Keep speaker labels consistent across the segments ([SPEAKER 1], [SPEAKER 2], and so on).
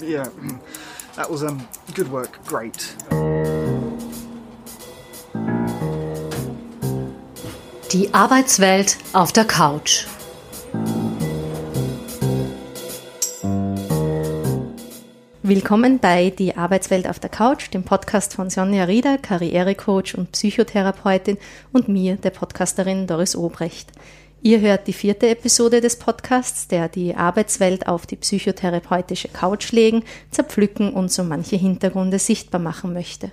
[SPEAKER 1] Yeah, that was um, good work. Great.
[SPEAKER 2] Die Arbeitswelt auf der Couch. Willkommen bei Die Arbeitswelt auf der Couch, dem Podcast von Sonja Rieder, Karrierecoach und Psychotherapeutin und mir, der Podcasterin Doris Obrecht. Ihr hört die vierte Episode des Podcasts, der die Arbeitswelt auf die psychotherapeutische Couch legen, zerpflücken und so manche Hintergründe sichtbar machen möchte.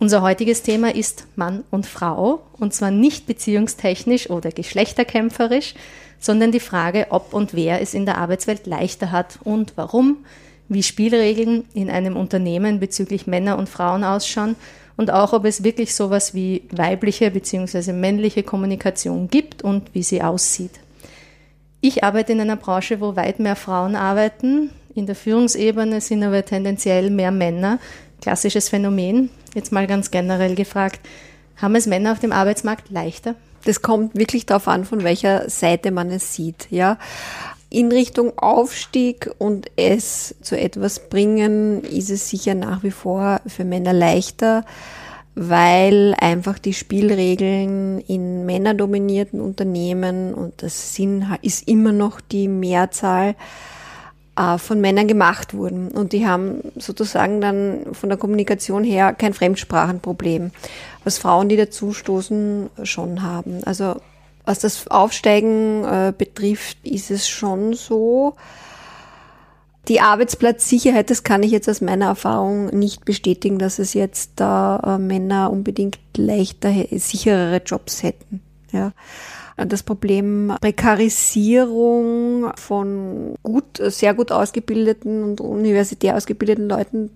[SPEAKER 2] Unser heutiges Thema ist Mann und Frau, und zwar nicht beziehungstechnisch oder geschlechterkämpferisch, sondern die Frage, ob und wer es in der Arbeitswelt leichter hat und warum, wie Spielregeln in einem Unternehmen bezüglich Männer und Frauen ausschauen und auch, ob es wirklich sowas wie weibliche bzw. männliche Kommunikation gibt und wie sie aussieht. Ich arbeite in einer Branche, wo weit mehr Frauen arbeiten. In der Führungsebene sind aber tendenziell mehr Männer. Klassisches Phänomen. Jetzt mal ganz generell gefragt. Haben es Männer auf dem Arbeitsmarkt leichter?
[SPEAKER 3] Das kommt wirklich darauf an, von welcher Seite man es sieht, ja. In Richtung Aufstieg und es zu etwas bringen, ist es sicher nach wie vor für Männer leichter, weil einfach die Spielregeln in männerdominierten Unternehmen und das sind, ist immer noch die Mehrzahl äh, von Männern gemacht wurden. Und die haben sozusagen dann von der Kommunikation her kein Fremdsprachenproblem, was Frauen, die dazustoßen, schon haben. Also was das Aufsteigen äh, betrifft, ist es schon so. Die Arbeitsplatzsicherheit, das kann ich jetzt aus meiner Erfahrung nicht bestätigen, dass es jetzt da äh, Männer unbedingt leichter, sicherere Jobs hätten. Ja. Das Problem Prekarisierung von gut, sehr gut ausgebildeten und universitär ausgebildeten Leuten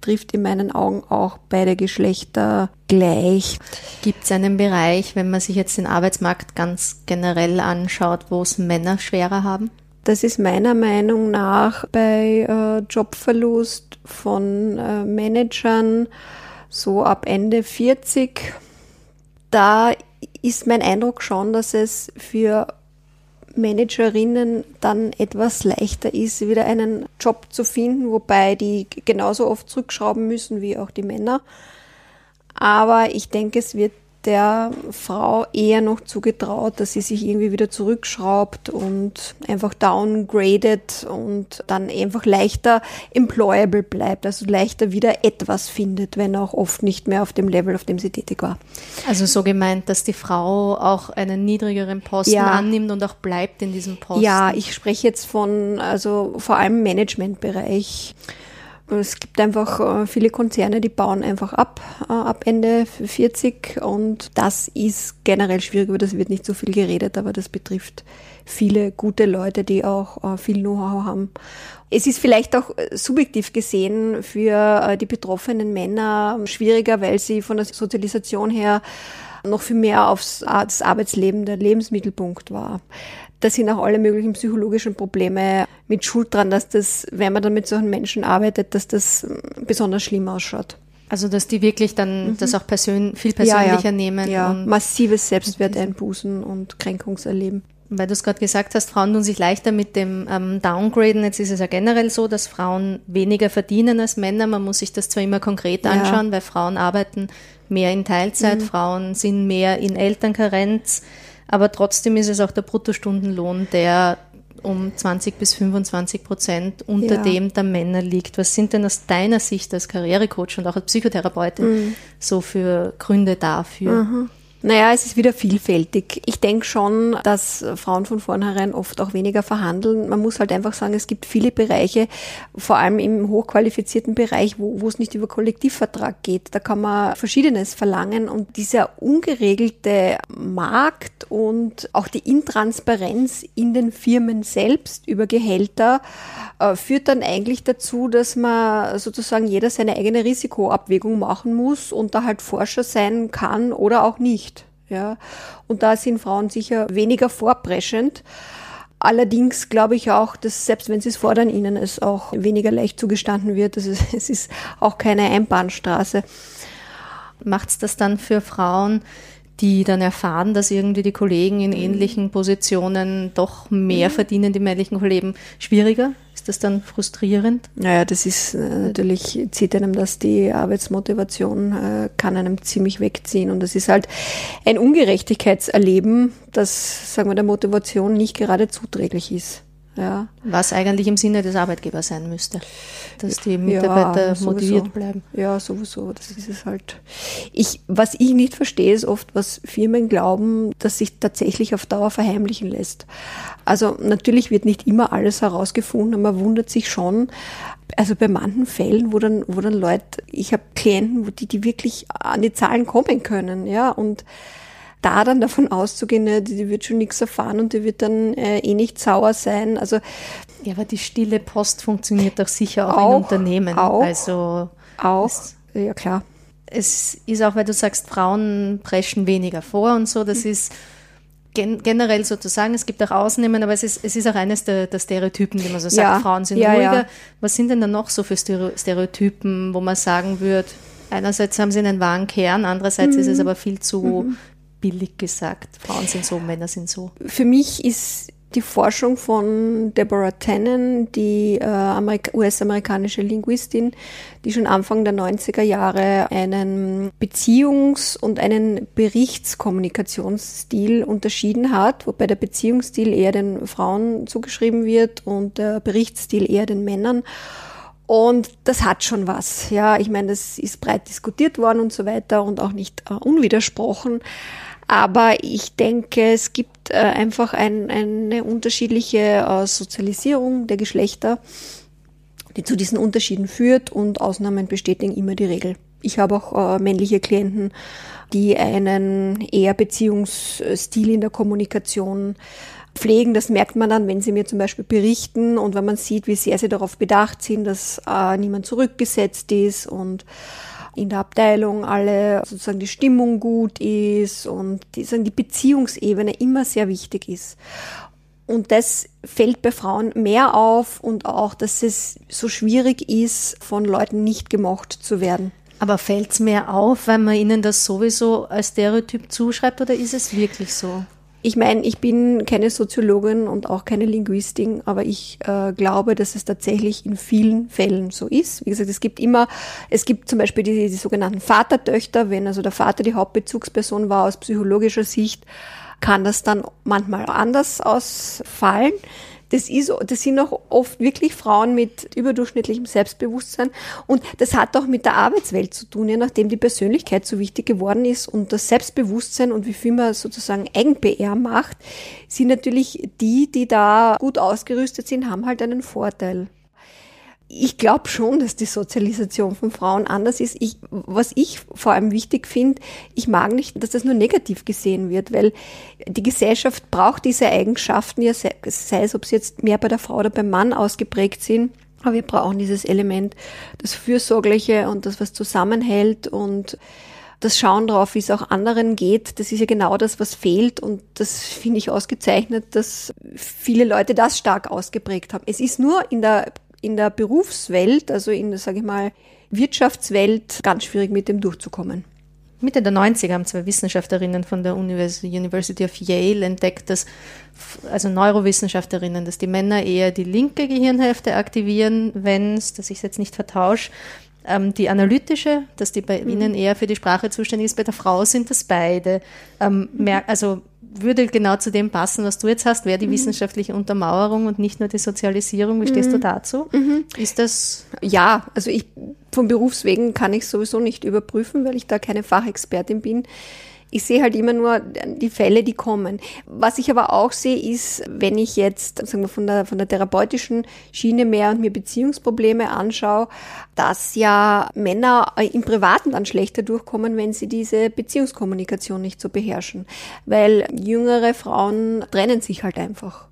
[SPEAKER 3] trifft in meinen Augen auch beide Geschlechter gleich.
[SPEAKER 2] Gibt es einen Bereich, wenn man sich jetzt den Arbeitsmarkt ganz generell anschaut, wo es Männer schwerer haben?
[SPEAKER 3] Das ist meiner Meinung nach bei äh, Jobverlust von äh, Managern so ab Ende 40. Da ist mein Eindruck schon, dass es für Managerinnen dann etwas leichter ist, wieder einen Job zu finden, wobei die genauso oft zurückschrauben müssen wie auch die Männer. Aber ich denke, es wird der Frau eher noch zugetraut, dass sie sich irgendwie wieder zurückschraubt und einfach downgradet und dann einfach leichter employable bleibt, also leichter wieder etwas findet, wenn auch oft nicht mehr auf dem Level, auf dem sie tätig war.
[SPEAKER 2] Also so gemeint, dass die Frau auch einen niedrigeren Posten ja. annimmt und auch bleibt in diesem Posten.
[SPEAKER 3] Ja, ich spreche jetzt von, also vor allem Managementbereich. Es gibt einfach äh, viele Konzerne, die bauen einfach ab, äh, ab Ende 40 und das ist generell schwierig, über das wird nicht so viel geredet, aber das betrifft viele gute Leute, die auch äh, viel Know-how haben. Es ist vielleicht auch subjektiv gesehen für die betroffenen Männer schwieriger, weil sie von der Sozialisation her noch viel mehr aufs Arbeitsleben der Lebensmittelpunkt war da sind auch alle möglichen psychologischen Probleme mit Schuld dran, dass das, wenn man dann mit solchen Menschen arbeitet, dass das ähm, besonders schlimm ausschaut.
[SPEAKER 2] Also dass die wirklich dann mhm. das auch persön viel persönlicher ja, ja. nehmen.
[SPEAKER 3] Ja, massives Selbstwerteinbußen und Kränkungserleben.
[SPEAKER 2] Weil du es gerade gesagt hast, Frauen tun sich leichter mit dem ähm, Downgraden. Jetzt ist es ja generell so, dass Frauen weniger verdienen als Männer. Man muss sich das zwar immer konkret anschauen, ja. weil Frauen arbeiten mehr in Teilzeit, mhm. Frauen sind mehr in Elternkarenz. Aber trotzdem ist es auch der Bruttostundenlohn, der um 20 bis 25 Prozent unter ja. dem der Männer liegt. Was sind denn aus deiner Sicht als Karrierecoach und auch als Psychotherapeutin mhm. so für Gründe dafür?
[SPEAKER 3] Mhm. Naja, es ist wieder vielfältig. Ich denke schon, dass Frauen von vornherein oft auch weniger verhandeln. Man muss halt einfach sagen, es gibt viele Bereiche, vor allem im hochqualifizierten Bereich, wo, wo es nicht über Kollektivvertrag geht. Da kann man Verschiedenes verlangen und dieser ungeregelte Markt und auch die Intransparenz in den Firmen selbst über Gehälter äh, führt dann eigentlich dazu, dass man sozusagen jeder seine eigene Risikoabwägung machen muss und da halt Forscher sein kann oder auch nicht. Ja, und da sind Frauen sicher weniger vorpreschend. Allerdings glaube ich auch, dass selbst wenn sie es fordern, ihnen es auch weniger leicht zugestanden wird. Also es ist auch keine Einbahnstraße.
[SPEAKER 2] Macht es das dann für Frauen, die dann erfahren, dass irgendwie die Kollegen in ähnlichen Positionen doch mehr verdienen, die männlichen Kollegen, schwieriger? Ist das dann frustrierend?
[SPEAKER 3] Naja, das ist äh, natürlich, zieht einem das die Arbeitsmotivation, äh, kann einem ziemlich wegziehen. Und das ist halt ein Ungerechtigkeitserleben, das, sagen wir, der Motivation nicht gerade zuträglich ist. Ja.
[SPEAKER 2] Was eigentlich im Sinne des Arbeitgebers sein müsste, dass die Mitarbeiter ja, motiviert bleiben.
[SPEAKER 3] Ja, sowieso, das ist es halt. Ich, was ich nicht verstehe, ist oft, was Firmen glauben, dass sich tatsächlich auf Dauer verheimlichen lässt. Also natürlich wird nicht immer alles herausgefunden, man wundert sich schon. Also bei manchen Fällen, wo dann, wo dann Leute, ich habe Klienten, wo die, die wirklich an die Zahlen kommen können, ja, und da dann davon auszugehen, die, die wird schon nichts erfahren und die wird dann äh, eh nicht sauer sein. Also
[SPEAKER 2] ja, aber die stille Post funktioniert doch sicher auch, auch in Unternehmen.
[SPEAKER 3] Auch,
[SPEAKER 2] also
[SPEAKER 3] auch, es, ja klar.
[SPEAKER 2] Es ist auch, weil du sagst, Frauen preschen weniger vor und so. Das mhm. ist gen generell sozusagen, es gibt auch Ausnahmen, aber es ist, es ist auch eines der, der Stereotypen, die man so sagt, ja, Frauen sind ja, ruhiger. Ja. Was sind denn da noch so für Stereotypen, wo man sagen würde, einerseits haben sie einen wahren Kern, andererseits mhm. ist es aber viel zu, mhm billig gesagt. Frauen sind so, Männer sind so.
[SPEAKER 3] Für mich ist die Forschung von Deborah Tannen, die äh, US-amerikanische Linguistin, die schon Anfang der 90er Jahre einen Beziehungs- und einen Berichtskommunikationsstil unterschieden hat, wobei der Beziehungsstil eher den Frauen zugeschrieben wird und der Berichtsstil eher den Männern. Und das hat schon was. Ja, ich meine, das ist breit diskutiert worden und so weiter und auch nicht äh, unwidersprochen. Aber ich denke, es gibt äh, einfach ein, eine unterschiedliche äh, Sozialisierung der Geschlechter, die zu diesen Unterschieden führt und Ausnahmen bestätigen immer die Regel. Ich habe auch äh, männliche Klienten, die einen eher Beziehungsstil in der Kommunikation pflegen. Das merkt man dann, wenn sie mir zum Beispiel berichten und wenn man sieht, wie sehr sie darauf bedacht sind, dass äh, niemand zurückgesetzt ist und in der Abteilung alle sozusagen die Stimmung gut ist und die, die Beziehungsebene immer sehr wichtig ist. Und das fällt bei Frauen mehr auf und auch, dass es so schwierig ist, von Leuten nicht gemocht zu werden.
[SPEAKER 2] Aber fällt es mehr auf, weil man ihnen das sowieso als Stereotyp zuschreibt oder ist es wirklich so?
[SPEAKER 3] Ich meine, ich bin keine Soziologin und auch keine Linguistin, aber ich äh, glaube, dass es tatsächlich in vielen Fällen so ist. Wie gesagt, es gibt immer, es gibt zum Beispiel die, die sogenannten Vatertöchter, wenn also der Vater die Hauptbezugsperson war aus psychologischer Sicht, kann das dann manchmal anders ausfallen das, ist, das sind auch oft wirklich Frauen mit überdurchschnittlichem Selbstbewusstsein. Und das hat auch mit der Arbeitswelt zu tun, ja, nachdem die Persönlichkeit so wichtig geworden ist und das Selbstbewusstsein und wie viel man sozusagen Eigen-PR macht, sind natürlich die, die da gut ausgerüstet sind, haben halt einen Vorteil ich glaube schon, dass die Sozialisation von Frauen anders ist. Ich, was ich vor allem wichtig finde, ich mag nicht, dass das nur negativ gesehen wird, weil die Gesellschaft braucht diese Eigenschaften, ja, sei, sei es, ob sie jetzt mehr bei der Frau oder beim Mann ausgeprägt sind. Aber wir brauchen dieses Element, das Fürsorgliche und das, was zusammenhält und das Schauen drauf, wie es auch anderen geht, das ist ja genau das, was fehlt und das finde ich ausgezeichnet, dass viele Leute das stark ausgeprägt haben. Es ist nur in der in der Berufswelt, also in der, sage ich mal, Wirtschaftswelt ganz schwierig mit dem durchzukommen.
[SPEAKER 2] Mitte der 90er haben zwei Wissenschaftlerinnen von der University of Yale entdeckt, dass, also Neurowissenschaftlerinnen, dass die Männer eher die linke Gehirnhälfte aktivieren, wenn es, dass ich es jetzt nicht vertausche, ähm, die analytische, dass die bei mhm. ihnen eher für die Sprache zuständig ist, bei der Frau sind das beide. Ähm, mehr, also würde genau zu dem passen, was du jetzt hast, wäre die mhm. wissenschaftliche Untermauerung und nicht nur die Sozialisierung. Wie stehst mhm. du dazu? Mhm. Ist das?
[SPEAKER 3] Ja, also ich vom Berufswegen kann ich sowieso nicht überprüfen, weil ich da keine Fachexpertin bin. Ich sehe halt immer nur die Fälle, die kommen. Was ich aber auch sehe, ist, wenn ich jetzt sagen wir, von, der, von der therapeutischen Schiene mehr und mir Beziehungsprobleme anschaue, dass ja Männer im Privaten dann schlechter durchkommen, wenn sie diese Beziehungskommunikation nicht so beherrschen. Weil jüngere Frauen trennen sich halt einfach.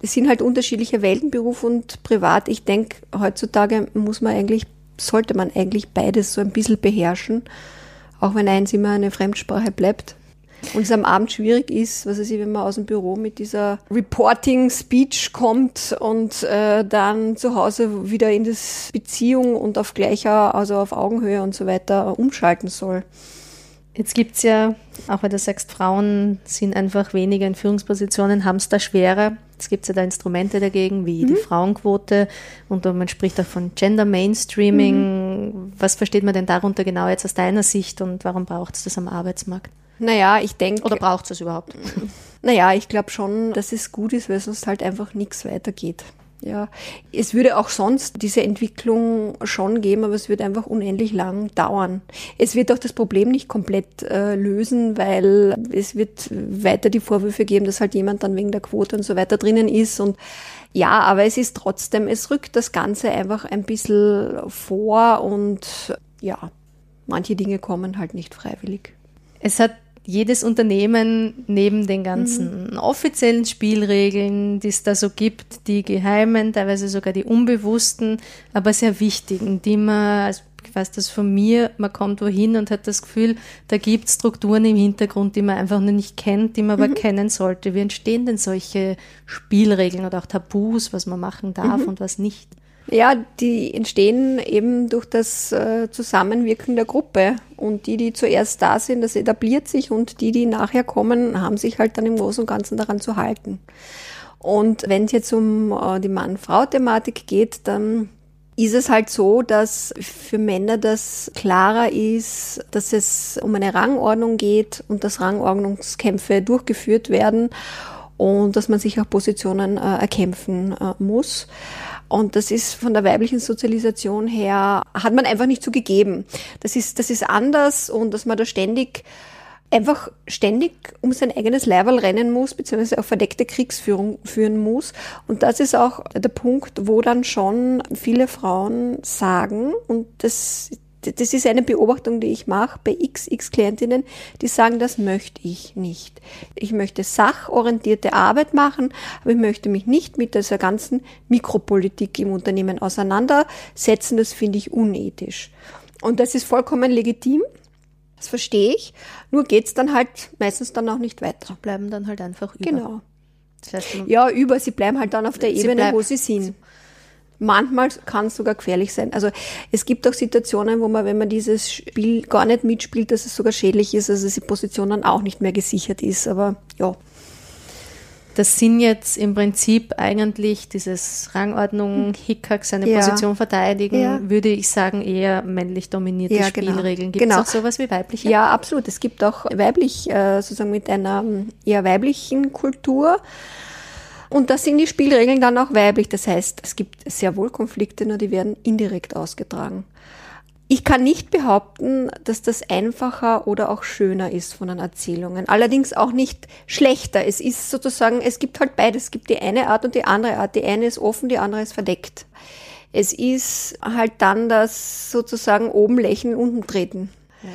[SPEAKER 3] Es sind halt unterschiedliche Welten, Beruf und Privat. Ich denke, heutzutage muss man eigentlich, sollte man eigentlich beides so ein bisschen beherrschen auch wenn eins immer eine Fremdsprache bleibt. Und es am Abend schwierig ist, was weiß ich, wenn man aus dem Büro mit dieser Reporting-Speech kommt und äh, dann zu Hause wieder in das Beziehung und auf gleicher, also auf Augenhöhe und so weiter umschalten soll.
[SPEAKER 2] Jetzt gibt es ja, auch wenn du sagst, Frauen sind einfach weniger in Führungspositionen, haben es da schwerer. Es gibt ja da Instrumente dagegen, wie mhm. die Frauenquote und man spricht auch von Gender Mainstreaming. Mhm. Was versteht man denn darunter genau jetzt aus deiner Sicht und warum braucht es das am Arbeitsmarkt?
[SPEAKER 3] Naja, ich denke.
[SPEAKER 2] Oder braucht es das überhaupt?
[SPEAKER 3] Naja, ich glaube schon, dass es gut ist, weil sonst halt einfach nichts weitergeht. Ja, es würde auch sonst diese Entwicklung schon geben, aber es wird einfach unendlich lang dauern. Es wird auch das Problem nicht komplett äh, lösen, weil es wird weiter die Vorwürfe geben, dass halt jemand dann wegen der Quote und so weiter drinnen ist und ja, aber es ist trotzdem, es rückt das Ganze einfach ein bisschen vor und ja, manche Dinge kommen halt nicht freiwillig.
[SPEAKER 2] Es hat jedes Unternehmen neben den ganzen mhm. offiziellen Spielregeln, die es da so gibt, die geheimen, teilweise sogar die unbewussten, aber sehr wichtigen, die man, also ich weiß das von mir, man kommt wohin und hat das Gefühl, da gibt es Strukturen im Hintergrund, die man einfach nur nicht kennt, die man mhm. aber kennen sollte. Wie entstehen denn solche Spielregeln oder auch Tabus, was man machen darf mhm. und was nicht?
[SPEAKER 3] Ja, die entstehen eben durch das äh, Zusammenwirken der Gruppe. Und die, die zuerst da sind, das etabliert sich und die, die nachher kommen, haben sich halt dann im Großen und Ganzen daran zu halten. Und wenn es jetzt um äh, die Mann-Frau-Thematik geht, dann ist es halt so, dass für Männer das klarer ist, dass es um eine Rangordnung geht und dass Rangordnungskämpfe durchgeführt werden und dass man sich auch Positionen äh, erkämpfen äh, muss. Und das ist von der weiblichen Sozialisation her, hat man einfach nicht so gegeben. Das ist, das ist anders und dass man da ständig einfach ständig um sein eigenes Leiberl rennen muss, beziehungsweise auch verdeckte Kriegsführung führen muss. Und das ist auch der Punkt, wo dann schon viele Frauen sagen, und das das ist eine Beobachtung, die ich mache bei XX Klientinnen, die sagen, das möchte ich nicht. Ich möchte sachorientierte Arbeit machen, aber ich möchte mich nicht mit dieser ganzen Mikropolitik im Unternehmen auseinandersetzen. Das finde ich unethisch. Und das ist vollkommen legitim. Das verstehe ich. Nur geht's dann halt meistens dann auch nicht weiter.
[SPEAKER 2] Bleiben dann halt einfach über.
[SPEAKER 3] Genau. Das heißt, ja, über. Sie bleiben halt dann auf der Ebene, wo sie sind. Manchmal kann es sogar gefährlich sein. Also es gibt auch Situationen, wo man, wenn man dieses Spiel gar nicht mitspielt, dass es sogar schädlich ist, also die Position dann auch nicht mehr gesichert ist. Aber ja.
[SPEAKER 2] Das sind jetzt im Prinzip eigentlich dieses Rangordnung, Hickhack, seine ja. Position verteidigen, ja. würde ich sagen, eher männlich dominierte ja, genau. Spielregeln. Gibt es genau. auch sowas wie weibliche?
[SPEAKER 3] Ja, absolut. Es gibt auch weiblich, äh, sozusagen mit einer eher weiblichen Kultur. Und da sind die Spielregeln dann auch weiblich. Das heißt, es gibt sehr wohl Konflikte, nur die werden indirekt ausgetragen. Ich kann nicht behaupten, dass das einfacher oder auch schöner ist von den Erzählungen. Allerdings auch nicht schlechter. Es ist sozusagen, es gibt halt beides. Es gibt die eine Art und die andere Art. Die eine ist offen, die andere ist verdeckt. Es ist halt dann das sozusagen oben lächeln, unten treten. Ja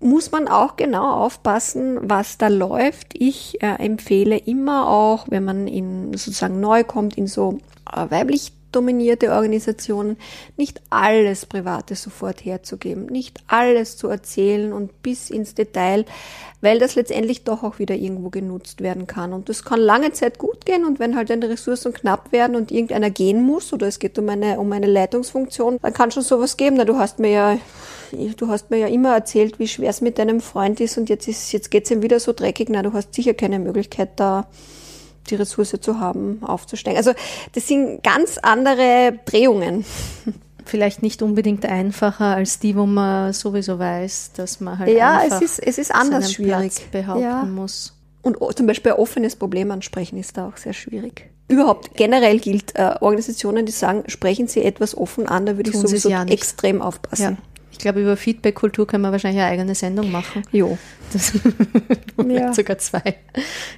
[SPEAKER 3] muss man auch genau aufpassen, was da läuft. Ich äh, empfehle immer auch, wenn man in sozusagen neu kommt in so äh, weiblich dominierte Organisationen, nicht alles Private sofort herzugeben, nicht alles zu erzählen und bis ins Detail, weil das letztendlich doch auch wieder irgendwo genutzt werden kann. Und das kann lange Zeit gut gehen und wenn halt eine Ressourcen knapp werden und irgendeiner gehen muss oder es geht um eine, um eine Leitungsfunktion, dann kann schon sowas geben. Na, du hast mir ja du hast mir ja immer erzählt, wie schwer es mit deinem Freund ist und jetzt ist, jetzt geht's ihm wieder so dreckig. Na, du hast sicher keine Möglichkeit da die Ressource zu haben, aufzusteigen. Also das sind ganz andere Drehungen.
[SPEAKER 2] Vielleicht nicht unbedingt einfacher als die, wo man sowieso weiß, dass man halt
[SPEAKER 3] ja, einfach es ist, es ist anders schwierig
[SPEAKER 2] Platz behaupten ja. muss.
[SPEAKER 3] Und zum Beispiel ein offenes Problem ansprechen ist da auch sehr schwierig. Überhaupt generell gilt, äh, Organisationen, die sagen, sprechen Sie etwas offen an, da würde ich sowieso ja extrem aufpassen. Ja.
[SPEAKER 2] Ich glaube, über Feedback-Kultur können wir wahrscheinlich eine eigene Sendung machen.
[SPEAKER 3] Jo.
[SPEAKER 2] Das, ja. sogar zwei.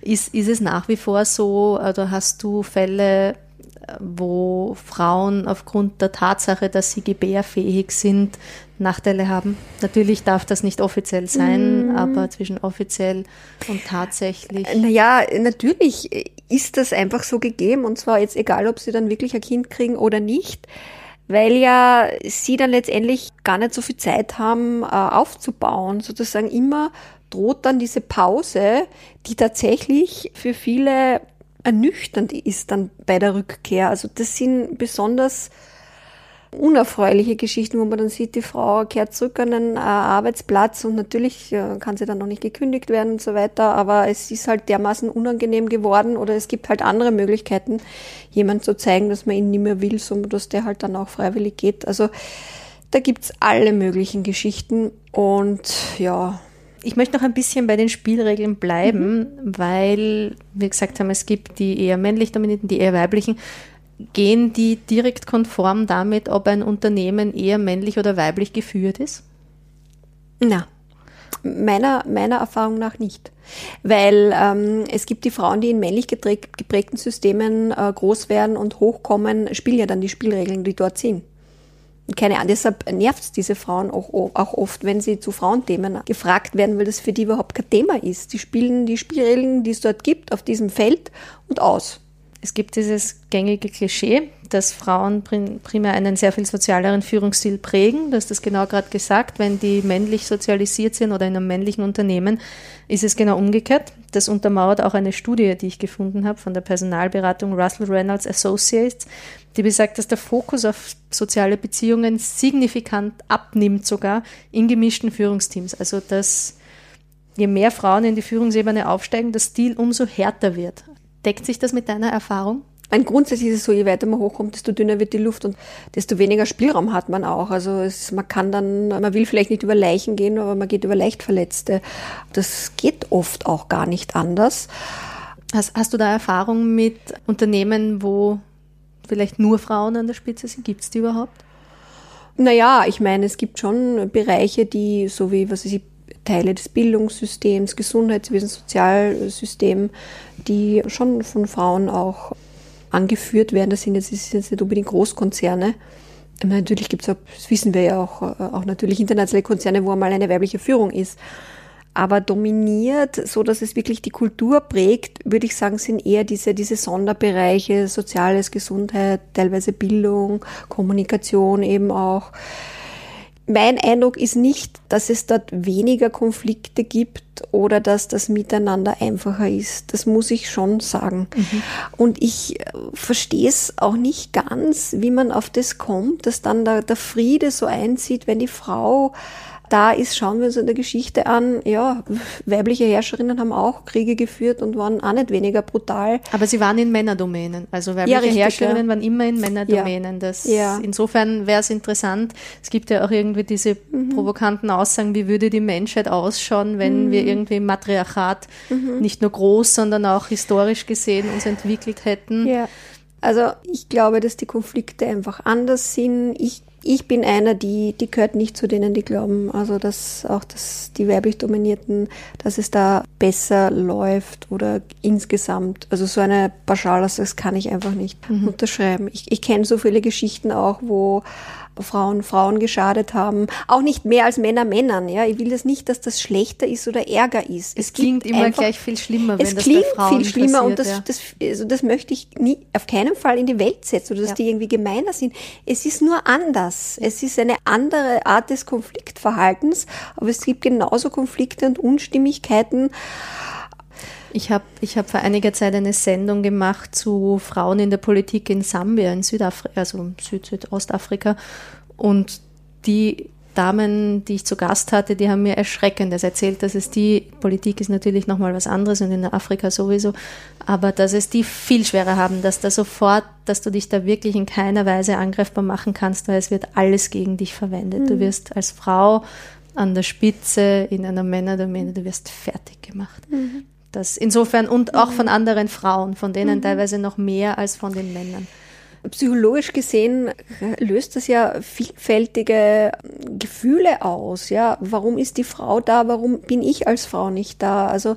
[SPEAKER 2] Ist, ist es nach wie vor so, oder hast du Fälle, wo Frauen aufgrund der Tatsache, dass sie gebärfähig sind, Nachteile haben? Natürlich darf das nicht offiziell sein, mm. aber zwischen offiziell und tatsächlich.
[SPEAKER 3] Naja, natürlich ist das einfach so gegeben und zwar jetzt egal, ob sie dann wirklich ein Kind kriegen oder nicht weil ja sie dann letztendlich gar nicht so viel Zeit haben äh, aufzubauen. Sozusagen immer droht dann diese Pause, die tatsächlich für viele ernüchternd ist dann bei der Rückkehr. Also das sind besonders unerfreuliche Geschichten, wo man dann sieht, die Frau kehrt zurück an den äh, Arbeitsplatz und natürlich äh, kann sie dann noch nicht gekündigt werden und so weiter, aber es ist halt dermaßen unangenehm geworden oder es gibt halt andere Möglichkeiten, jemand zu zeigen, dass man ihn nicht mehr will, so dass der halt dann auch freiwillig geht. Also da gibt's alle möglichen Geschichten und ja,
[SPEAKER 2] ich möchte noch ein bisschen bei den Spielregeln bleiben, mhm. weil wir gesagt haben, es gibt die eher männlich dominierten, die eher weiblichen. Gehen die direkt konform damit, ob ein Unternehmen eher männlich oder weiblich geführt ist?
[SPEAKER 3] Na, meiner, meiner Erfahrung nach nicht. Weil ähm, es gibt die Frauen, die in männlich geprägten Systemen äh, groß werden und hochkommen, spielen ja dann die Spielregeln, die dort sind keine Ahnung, deshalb nervt es diese Frauen auch, auch oft, wenn sie zu Frauenthemen gefragt werden, weil das für die überhaupt kein Thema ist. Die spielen die Spielregeln, die es dort gibt, auf diesem Feld und aus.
[SPEAKER 2] Es gibt dieses gängige Klischee, dass Frauen primär einen sehr viel sozialeren Führungsstil prägen. Du hast das genau gerade gesagt. Wenn die männlich sozialisiert sind oder in einem männlichen Unternehmen, ist es genau umgekehrt. Das untermauert auch eine Studie, die ich gefunden habe von der Personalberatung Russell Reynolds Associates, die besagt, dass der Fokus auf soziale Beziehungen signifikant abnimmt, sogar in gemischten Führungsteams. Also dass je mehr Frauen in die Führungsebene aufsteigen, der Stil umso härter wird. Deckt sich das mit deiner Erfahrung?
[SPEAKER 3] Ein grundsätzlich ist es so, je weiter man hochkommt, desto dünner wird die Luft und desto weniger Spielraum hat man auch. Also es, man kann dann, man will vielleicht nicht über Leichen gehen, aber man geht über Leichtverletzte. Das geht oft auch gar nicht anders.
[SPEAKER 2] Hast, hast du da Erfahrung mit Unternehmen, wo vielleicht nur Frauen an der Spitze sind? Gibt es die überhaupt?
[SPEAKER 3] Naja, ich meine, es gibt schon Bereiche, die, so wie, was ich, Teile des Bildungssystems, Gesundheitswesen, Sozialsystem, die schon von Frauen auch angeführt werden. Das sind jetzt, das sind jetzt nicht unbedingt Großkonzerne. Natürlich gibt es das wissen wir ja auch, äh, auch natürlich internationale Konzerne, wo einmal eine weibliche Führung ist. Aber dominiert, so dass es wirklich die Kultur prägt, würde ich sagen, sind eher diese, diese Sonderbereiche, Soziales, Gesundheit, teilweise Bildung, Kommunikation eben auch mein Eindruck ist nicht, dass es dort weniger Konflikte gibt oder dass das Miteinander einfacher ist. Das muss ich schon sagen. Mhm. Und ich äh, verstehe es auch nicht ganz, wie man auf das kommt, dass dann der, der Friede so einzieht, wenn die Frau da ist, schauen wir uns in der Geschichte an, ja, weibliche Herrscherinnen haben auch Kriege geführt und waren auch nicht weniger brutal.
[SPEAKER 2] Aber sie waren in Männerdomänen. Also weibliche ja, richtig, Herrscherinnen ja. waren immer in Männerdomänen. Das, ja. Insofern wäre es interessant. Es gibt ja auch irgendwie diese mhm. provokanten Aussagen, wie würde die Menschheit ausschauen, wenn mhm. wir irgendwie im Matriarchat mhm. nicht nur groß, sondern auch historisch gesehen uns entwickelt hätten.
[SPEAKER 3] Ja. Also ich glaube, dass die Konflikte einfach anders sind. Ich ich bin einer, die, die gehört nicht zu denen, die glauben, also dass auch dass die weiblich dominierten, dass es da besser läuft oder insgesamt. Also so eine Pauschalaussage, das kann ich einfach nicht mhm. unterschreiben. Ich, ich kenne so viele Geschichten auch, wo Frauen Frauen geschadet haben. Auch nicht mehr als Männer Männern. Ja, ich will das nicht, dass das schlechter ist oder Ärger ist.
[SPEAKER 2] Es, es klingt immer einfach, gleich viel schlimmer, wenn
[SPEAKER 3] es
[SPEAKER 2] das
[SPEAKER 3] klingt bei Frauen viel schlimmer und das, ja. das, also das möchte ich nie, auf keinen Fall in die Welt setzen oder dass ja. die irgendwie gemeiner sind. Es ist nur anders. Es ist eine andere Art des Konfliktverhaltens, aber es gibt genauso Konflikte und Unstimmigkeiten.
[SPEAKER 2] Ich habe ich hab vor einiger Zeit eine Sendung gemacht zu Frauen in der Politik in Sambia, in Südafrika, also Süd-Südostafrika. Und die Damen, die ich zu Gast hatte, die haben mir Erschreckendes erzählt, dass es die, Politik ist natürlich nochmal was anderes und in Afrika sowieso, aber dass es die viel schwerer haben, dass da sofort, dass du dich da wirklich in keiner Weise angreifbar machen kannst, weil es wird alles gegen dich verwendet. Mhm. Du wirst als Frau an der Spitze in einer Männerdomäne, du wirst fertig gemacht. Mhm. Das insofern und auch von anderen Frauen, von denen mhm. teilweise noch mehr als von den Männern.
[SPEAKER 3] Psychologisch gesehen löst das ja vielfältige Gefühle aus. Ja, warum ist die Frau da? Warum bin ich als Frau nicht da? Also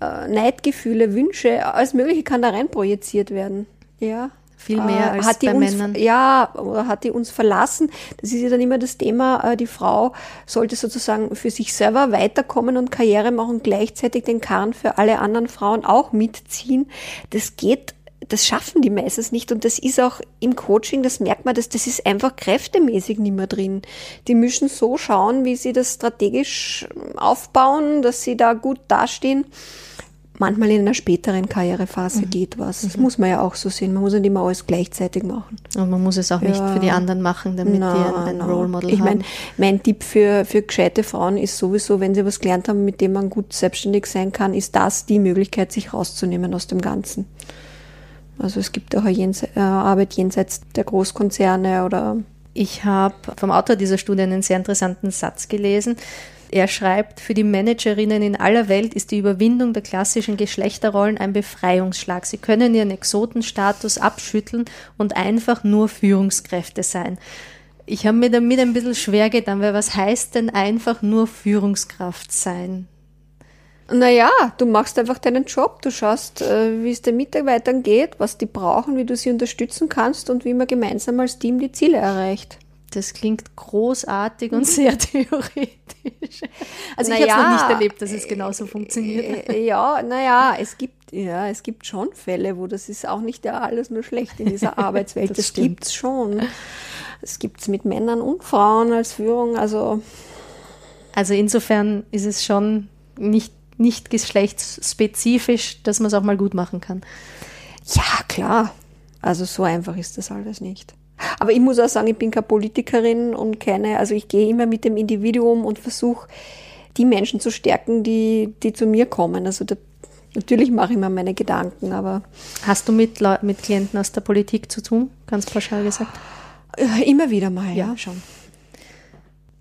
[SPEAKER 3] äh, Neidgefühle, Wünsche, alles Mögliche kann da rein projiziert werden. Ja.
[SPEAKER 2] Viel mehr äh, als
[SPEAKER 3] hat die
[SPEAKER 2] bei
[SPEAKER 3] uns,
[SPEAKER 2] Männern.
[SPEAKER 3] Ja, oder hat die uns verlassen? Das ist ja dann immer das Thema, äh, die Frau sollte sozusagen für sich selber weiterkommen und Karriere machen, gleichzeitig den Karren für alle anderen Frauen auch mitziehen. Das geht das schaffen die meistens nicht und das ist auch im Coaching, das merkt man, dass das ist einfach kräftemäßig nicht mehr drin. Die müssen so schauen, wie sie das strategisch aufbauen, dass sie da gut dastehen manchmal in einer späteren Karrierephase mhm. geht was. Das mhm. muss man ja auch so sehen. Man muss nicht immer alles gleichzeitig machen.
[SPEAKER 2] Und man muss es auch ja. nicht für die anderen machen, damit na, die ein, ein na. Role Model
[SPEAKER 3] ich
[SPEAKER 2] haben.
[SPEAKER 3] Ich meine, mein Tipp für, für gescheite Frauen ist sowieso, wenn sie was gelernt haben, mit dem man gut selbstständig sein kann, ist das die Möglichkeit, sich rauszunehmen aus dem Ganzen. Also es gibt auch eine Jens äh, Arbeit jenseits der Großkonzerne oder
[SPEAKER 2] ich habe vom Autor dieser Studie einen sehr interessanten Satz gelesen. Er schreibt, für die Managerinnen in aller Welt ist die Überwindung der klassischen Geschlechterrollen ein Befreiungsschlag. Sie können ihren Exotenstatus abschütteln und einfach nur Führungskräfte sein. Ich habe mir damit ein bisschen schwer getan, weil was heißt denn einfach nur Führungskraft sein?
[SPEAKER 3] Naja, du machst einfach deinen Job, du schaust, äh, wie es den Mitarbeitern geht, was die brauchen, wie du sie unterstützen kannst und wie man gemeinsam als Team die Ziele erreicht.
[SPEAKER 2] Das klingt großartig und sehr theoretisch. Also naja, ich habe es noch nicht erlebt, dass es genauso funktioniert.
[SPEAKER 3] Äh, ja, naja, es gibt ja, es gibt schon Fälle, wo das ist auch nicht ja alles nur schlecht in dieser Arbeitswelt. das, das gibt es schon. Es gibt es mit Männern und Frauen als Führung. Also
[SPEAKER 2] also insofern ist es schon nicht nicht geschlechtsspezifisch, dass man es auch mal gut machen kann.
[SPEAKER 3] Ja, klar. Also so einfach ist das alles nicht. Aber ich muss auch sagen, ich bin keine Politikerin und keine, also ich gehe immer mit dem Individuum und versuche, die Menschen zu stärken, die, die zu mir kommen. Also da, natürlich mache ich mir meine Gedanken, aber.
[SPEAKER 2] Hast du mit, mit Klienten aus der Politik zu tun, ganz pauschal gesagt?
[SPEAKER 3] Immer wieder mal, ja, ja schon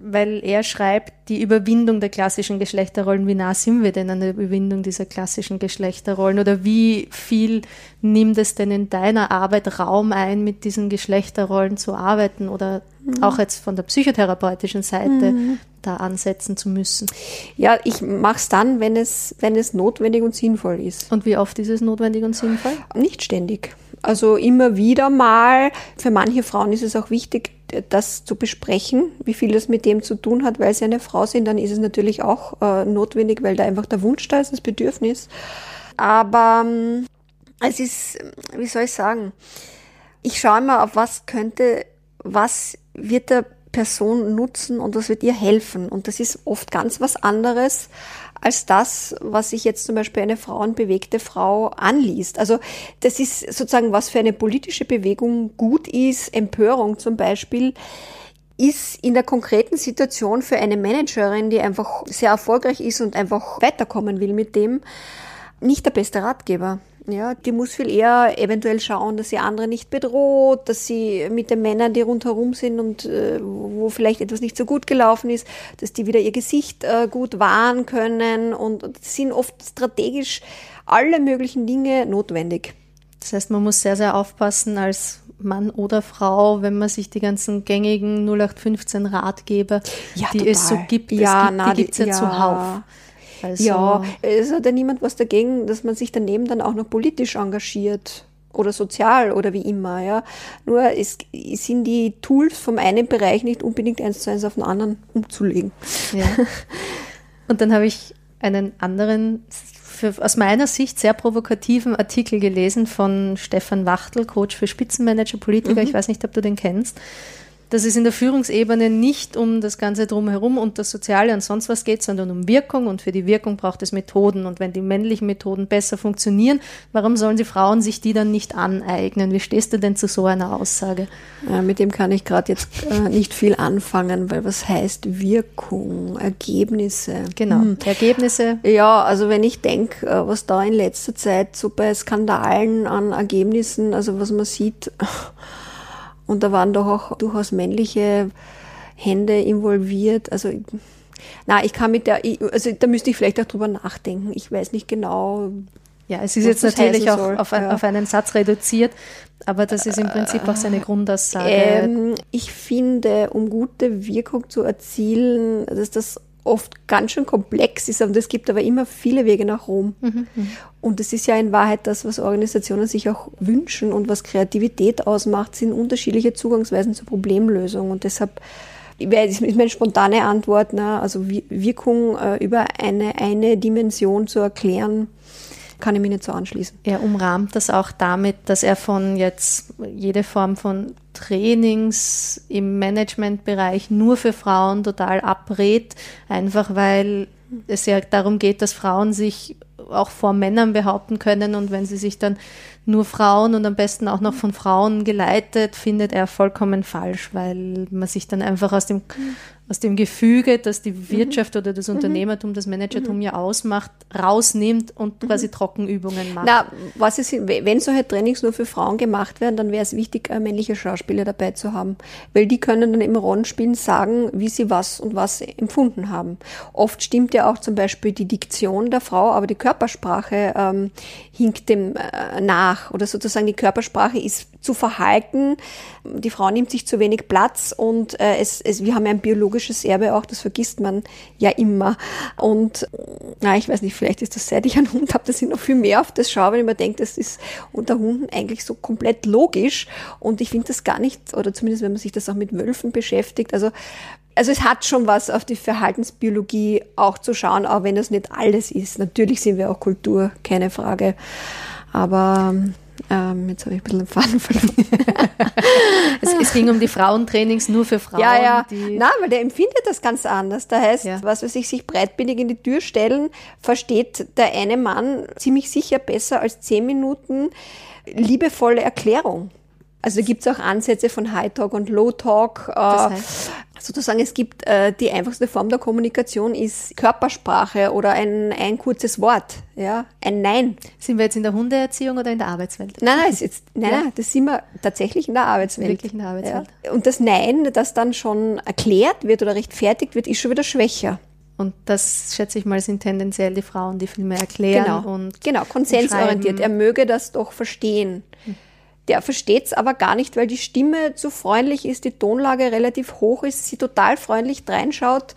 [SPEAKER 2] weil er schreibt, die Überwindung der klassischen Geschlechterrollen, wie nah sind wir denn an der Überwindung dieser klassischen Geschlechterrollen oder wie viel nimmt es denn in deiner Arbeit Raum ein, mit diesen Geschlechterrollen zu arbeiten oder mhm. auch jetzt von der psychotherapeutischen Seite mhm. da ansetzen zu müssen?
[SPEAKER 3] Ja, ich mache es dann, wenn es, wenn es notwendig und sinnvoll ist.
[SPEAKER 2] Und wie oft ist es notwendig und sinnvoll?
[SPEAKER 3] Nicht ständig. Also immer wieder mal. Für manche Frauen ist es auch wichtig, das zu besprechen, wie viel das mit dem zu tun hat, weil sie eine Frau sind, dann ist es natürlich auch äh, notwendig, weil da einfach der Wunsch da ist, das Bedürfnis. Aber ähm, es ist, wie soll ich sagen, ich schaue immer auf was könnte, was wird der Person nutzen und was wird ihr helfen. Und das ist oft ganz was anderes als das, was sich jetzt zum Beispiel eine frauenbewegte Frau anliest. Also das ist sozusagen, was für eine politische Bewegung gut ist, Empörung zum Beispiel, ist in der konkreten Situation für eine Managerin, die einfach sehr erfolgreich ist und einfach weiterkommen will mit dem, nicht der beste Ratgeber. Ja, die muss viel eher eventuell schauen, dass sie andere nicht bedroht, dass sie mit den Männern, die rundherum sind und äh, wo vielleicht etwas nicht so gut gelaufen ist, dass die wieder ihr Gesicht äh, gut wahren können und, und sind oft strategisch alle möglichen Dinge notwendig.
[SPEAKER 2] Das heißt, man muss sehr, sehr aufpassen als Mann oder Frau, wenn man sich die ganzen gängigen 0815 Ratgeber, ja, die total. es so gibt,
[SPEAKER 3] ja,
[SPEAKER 2] es gibt, na, die gibt es ja, ja zuhauf.
[SPEAKER 3] Also ja, es hat ja niemand was dagegen, dass man sich daneben dann auch noch politisch engagiert oder sozial oder wie immer, ja. Nur es sind die Tools vom einen Bereich nicht unbedingt eins zu eins auf den anderen umzulegen.
[SPEAKER 2] Ja. Und dann habe ich einen anderen, für, aus meiner Sicht sehr provokativen Artikel gelesen von Stefan Wachtel, Coach für Spitzenmanager, Politiker. Mhm. Ich weiß nicht, ob du den kennst dass es in der Führungsebene nicht um das Ganze drumherum und das Soziale und sonst was geht, sondern um Wirkung und für die Wirkung braucht es Methoden und wenn die männlichen Methoden besser funktionieren, warum sollen die Frauen sich die dann nicht aneignen? Wie stehst du denn zu so einer Aussage?
[SPEAKER 3] Ja, mit dem kann ich gerade jetzt äh, nicht viel anfangen, weil was heißt Wirkung, Ergebnisse?
[SPEAKER 2] Genau, hm. Ergebnisse.
[SPEAKER 3] Ja, also wenn ich denke, äh, was da in letzter Zeit so bei Skandalen an Ergebnissen, also was man sieht, und da waren doch auch durchaus männliche Hände involviert. Also, na, ich kann mit der, also da müsste ich vielleicht auch drüber nachdenken. Ich weiß nicht genau.
[SPEAKER 2] Ja, es ist jetzt natürlich auch auf, ein, ja. auf, einen Satz reduziert, aber das ist im Prinzip auch seine Grundaussage.
[SPEAKER 3] Ähm, ich finde, um gute Wirkung zu erzielen, dass das oft ganz schön komplex ist und es gibt aber immer viele Wege nach Rom. Mhm, mhm. Und es ist ja in Wahrheit das, was Organisationen sich auch wünschen und was Kreativität ausmacht, sind unterschiedliche Zugangsweisen zur Problemlösung. Und deshalb ist meine spontane Antwort, ne, also Wirkung äh, über eine, eine Dimension zu erklären, kann ich mich nicht so anschließen.
[SPEAKER 2] Er umrahmt das auch damit, dass er von jetzt jede Form von Trainings im Managementbereich nur für Frauen total abrät, einfach weil es ja darum geht, dass Frauen sich auch vor Männern behaupten können und wenn sie sich dann nur Frauen und am besten auch noch von Frauen geleitet, findet er vollkommen falsch, weil man sich dann einfach aus dem, aus dem Gefüge, das die Wirtschaft oder das Unternehmertum, das Managertum ja ausmacht, rausnimmt und quasi Trockenübungen macht.
[SPEAKER 3] Na, was ist, wenn solche Trainings nur für Frauen gemacht werden, dann wäre es wichtig, männliche Schauspieler dabei zu haben, weil die können dann im Rollenspielen sagen, wie sie was und was empfunden haben. Oft stimmt ja auch zum Beispiel die Diktion der Frau, aber die Körpersprache ähm, hinkt dem äh, nach oder sozusagen die Körpersprache ist zu verhalten. Die Frau nimmt sich zu wenig Platz und äh, es, es, wir haben ja ein biologisches Erbe auch, das vergisst man ja immer. Und na, ich weiß nicht, vielleicht ist das, seit ich einen Hund habe, dass ich noch viel mehr auf das schaue, weil ich mir denke, das ist unter Hunden eigentlich so komplett logisch und ich finde das gar nicht, oder zumindest wenn man sich das auch mit Wölfen beschäftigt, also also es hat schon was auf die Verhaltensbiologie auch zu schauen, auch wenn das nicht alles ist. Natürlich sind wir auch Kultur, keine Frage. Aber ähm, jetzt habe ich ein bisschen den Faden verloren.
[SPEAKER 2] es, es, ging um die Frauentrainings nur für Frauen.
[SPEAKER 3] Ja, ja. Nein, weil der empfindet das ganz anders. Da heißt, ja. was weiß ich, sich breitbindig in die Tür stellen, versteht der eine Mann ziemlich sicher besser als zehn Minuten liebevolle Erklärung. Also gibt es auch Ansätze von High Talk und Low Talk. Äh, das heißt? Sozusagen, es gibt äh, die einfachste Form der Kommunikation ist Körpersprache oder ein, ein kurzes Wort, ja, ein Nein.
[SPEAKER 2] Sind wir jetzt in der Hundeerziehung oder in der Arbeitswelt?
[SPEAKER 3] Nein, nein, jetzt, nein, ja. nein, das sind wir tatsächlich in der Arbeitswelt.
[SPEAKER 2] Wirklich in der Arbeitswelt.
[SPEAKER 3] Ja. Und das Nein, das dann schon erklärt wird oder rechtfertigt wird, ist schon wieder schwächer.
[SPEAKER 2] Und das, schätze ich mal, sind tendenziell die Frauen, die viel mehr erklären.
[SPEAKER 3] Genau,
[SPEAKER 2] und
[SPEAKER 3] genau konsensorientiert. Er möge das doch verstehen. Hm. Der versteht es aber gar nicht, weil die Stimme zu freundlich ist, die Tonlage relativ hoch ist, sie total freundlich reinschaut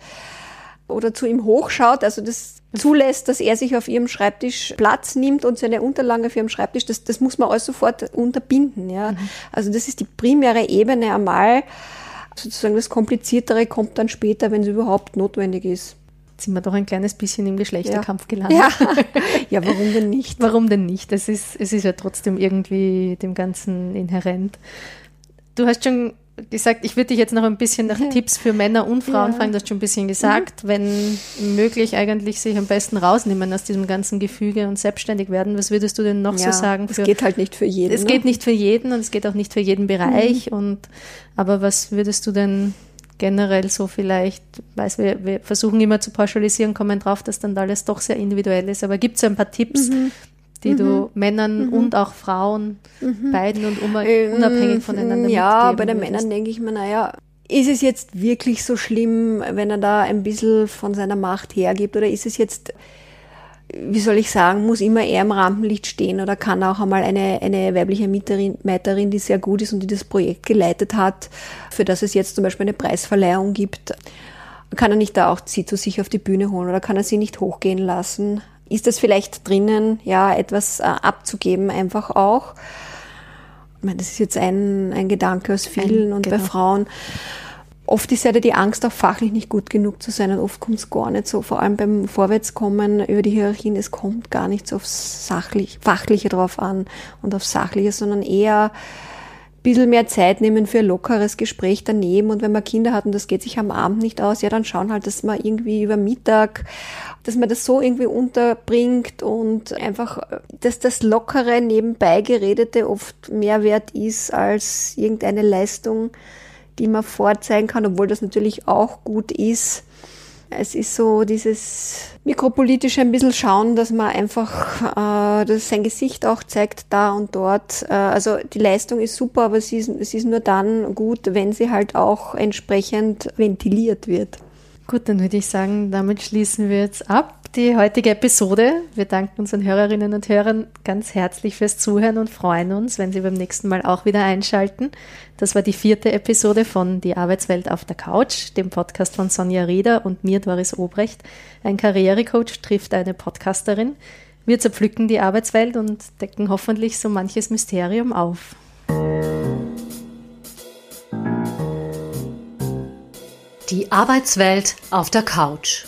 [SPEAKER 3] oder zu ihm hochschaut, also das zulässt, dass er sich auf ihrem Schreibtisch Platz nimmt und seine Unterlagen auf ihrem Schreibtisch, das, das muss man alles sofort unterbinden. Ja. Mhm. Also das ist die primäre Ebene einmal. Sozusagen das Kompliziertere kommt dann später, wenn es überhaupt notwendig ist
[SPEAKER 2] sind wir doch ein kleines bisschen im Geschlechterkampf ja. gelandet.
[SPEAKER 3] Ja. ja, warum denn nicht?
[SPEAKER 2] Warum denn nicht? Es ist, es ist ja trotzdem irgendwie dem Ganzen inhärent. Du hast schon gesagt, ich würde dich jetzt noch ein bisschen nach Tipps für Männer und Frauen ja. fragen. Du hast schon ein bisschen gesagt, mhm. wenn möglich eigentlich sich am besten rausnehmen aus diesem ganzen Gefüge und selbstständig werden. Was würdest du denn noch ja, so sagen?
[SPEAKER 3] Es geht halt nicht für jeden.
[SPEAKER 2] Es ne? geht nicht für jeden und es geht auch nicht für jeden Bereich. Mhm. Und aber was würdest du denn generell so vielleicht, weiß wir, wir versuchen immer zu pauschalisieren, kommen drauf, dass dann alles doch sehr individuell ist. Aber gibt es ein paar Tipps, mhm. die mhm. du Männern mhm. und auch Frauen, mhm. beiden und ähm, unabhängig voneinander
[SPEAKER 3] Ja, bei den Männern denke ich mir, naja, ist es jetzt wirklich so schlimm, wenn er da ein bisschen von seiner Macht hergibt oder ist es jetzt wie soll ich sagen, muss immer er im Rampenlicht stehen oder kann auch einmal eine, eine weibliche Mieterin, Mieterin, die sehr gut ist und die das Projekt geleitet hat, für das es jetzt zum Beispiel eine Preisverleihung gibt, kann er nicht da auch sie zu sich auf die Bühne holen oder kann er sie nicht hochgehen lassen? Ist das vielleicht drinnen, ja, etwas äh, abzugeben einfach auch? Ich meine, das ist jetzt ein, ein Gedanke aus vielen ein, und genau. bei Frauen Oft ist ja die Angst, auch fachlich nicht gut genug zu sein und oft kommt es gar nicht so, vor allem beim Vorwärtskommen über die Hierarchien, es kommt gar nicht so aufs Sachlich, Fachliche drauf an und aufs Sachliche, sondern eher bisschen mehr Zeit nehmen für ein lockeres Gespräch daneben. Und wenn man Kinder hat und das geht sich am Abend nicht aus, ja, dann schauen halt, dass man irgendwie über Mittag, dass man das so irgendwie unterbringt und einfach, dass das lockere, nebenbei geredete oft mehr wert ist als irgendeine Leistung, die man vorzeigen kann, obwohl das natürlich auch gut ist. Es ist so dieses mikropolitische ein bisschen schauen, dass man einfach äh, dass sein Gesicht auch zeigt da und dort. Äh, also die Leistung ist super, aber sie ist, es ist nur dann gut, wenn sie halt auch entsprechend ventiliert wird.
[SPEAKER 2] Gut, dann würde ich sagen, damit schließen wir jetzt ab die heutige Episode. Wir danken unseren Hörerinnen und Hörern ganz herzlich fürs Zuhören und freuen uns, wenn Sie beim nächsten Mal auch wieder einschalten. Das war die vierte Episode von Die Arbeitswelt auf der Couch, dem Podcast von Sonja Rieder und mir, Doris Obrecht. Ein Karrierecoach trifft eine Podcasterin. Wir zerpflücken die Arbeitswelt und decken hoffentlich so manches Mysterium auf.
[SPEAKER 4] Die Arbeitswelt auf der Couch.